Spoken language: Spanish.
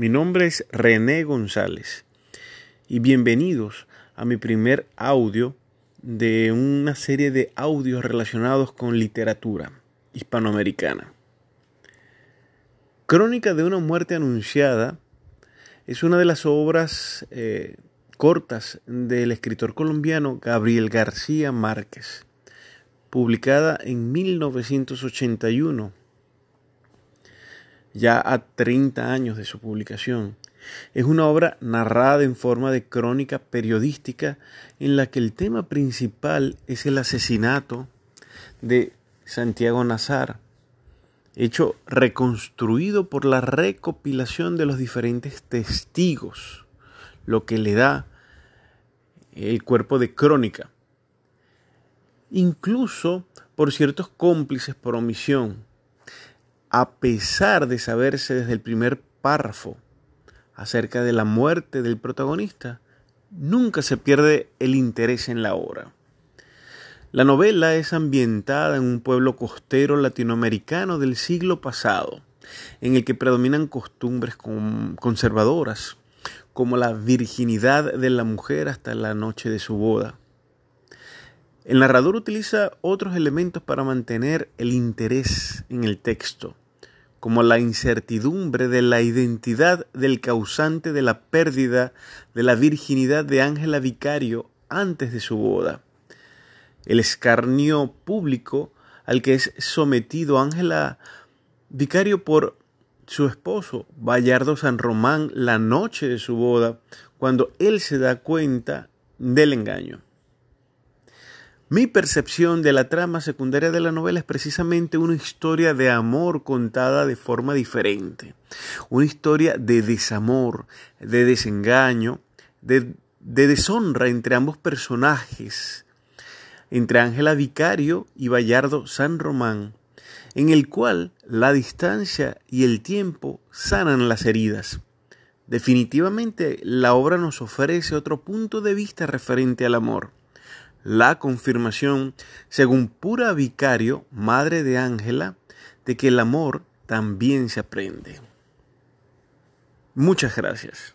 Mi nombre es René González y bienvenidos a mi primer audio de una serie de audios relacionados con literatura hispanoamericana. Crónica de una muerte anunciada es una de las obras eh, cortas del escritor colombiano Gabriel García Márquez, publicada en 1981 ya a 30 años de su publicación. Es una obra narrada en forma de crónica periodística en la que el tema principal es el asesinato de Santiago Nazar, hecho reconstruido por la recopilación de los diferentes testigos, lo que le da el cuerpo de crónica, incluso por ciertos cómplices por omisión, a pesar de saberse desde el primer párrafo acerca de la muerte del protagonista, nunca se pierde el interés en la obra. La novela es ambientada en un pueblo costero latinoamericano del siglo pasado, en el que predominan costumbres conservadoras, como la virginidad de la mujer hasta la noche de su boda. El narrador utiliza otros elementos para mantener el interés en el texto, como la incertidumbre de la identidad del causante de la pérdida de la virginidad de Ángela Vicario antes de su boda, el escarnio público al que es sometido Ángela Vicario por su esposo, Bayardo San Román, la noche de su boda, cuando él se da cuenta del engaño. Mi percepción de la trama secundaria de la novela es precisamente una historia de amor contada de forma diferente, una historia de desamor, de desengaño, de, deshonra entre ambos personajes, entre Ángela Vicario y Bayardo San Román, en el cual la distancia y el tiempo sanan las heridas. Definitivamente la obra nos ofrece otro punto de vista referente al amor la confirmación, según pura vicario, madre de Ángela, de que el amor también se aprende. Muchas gracias.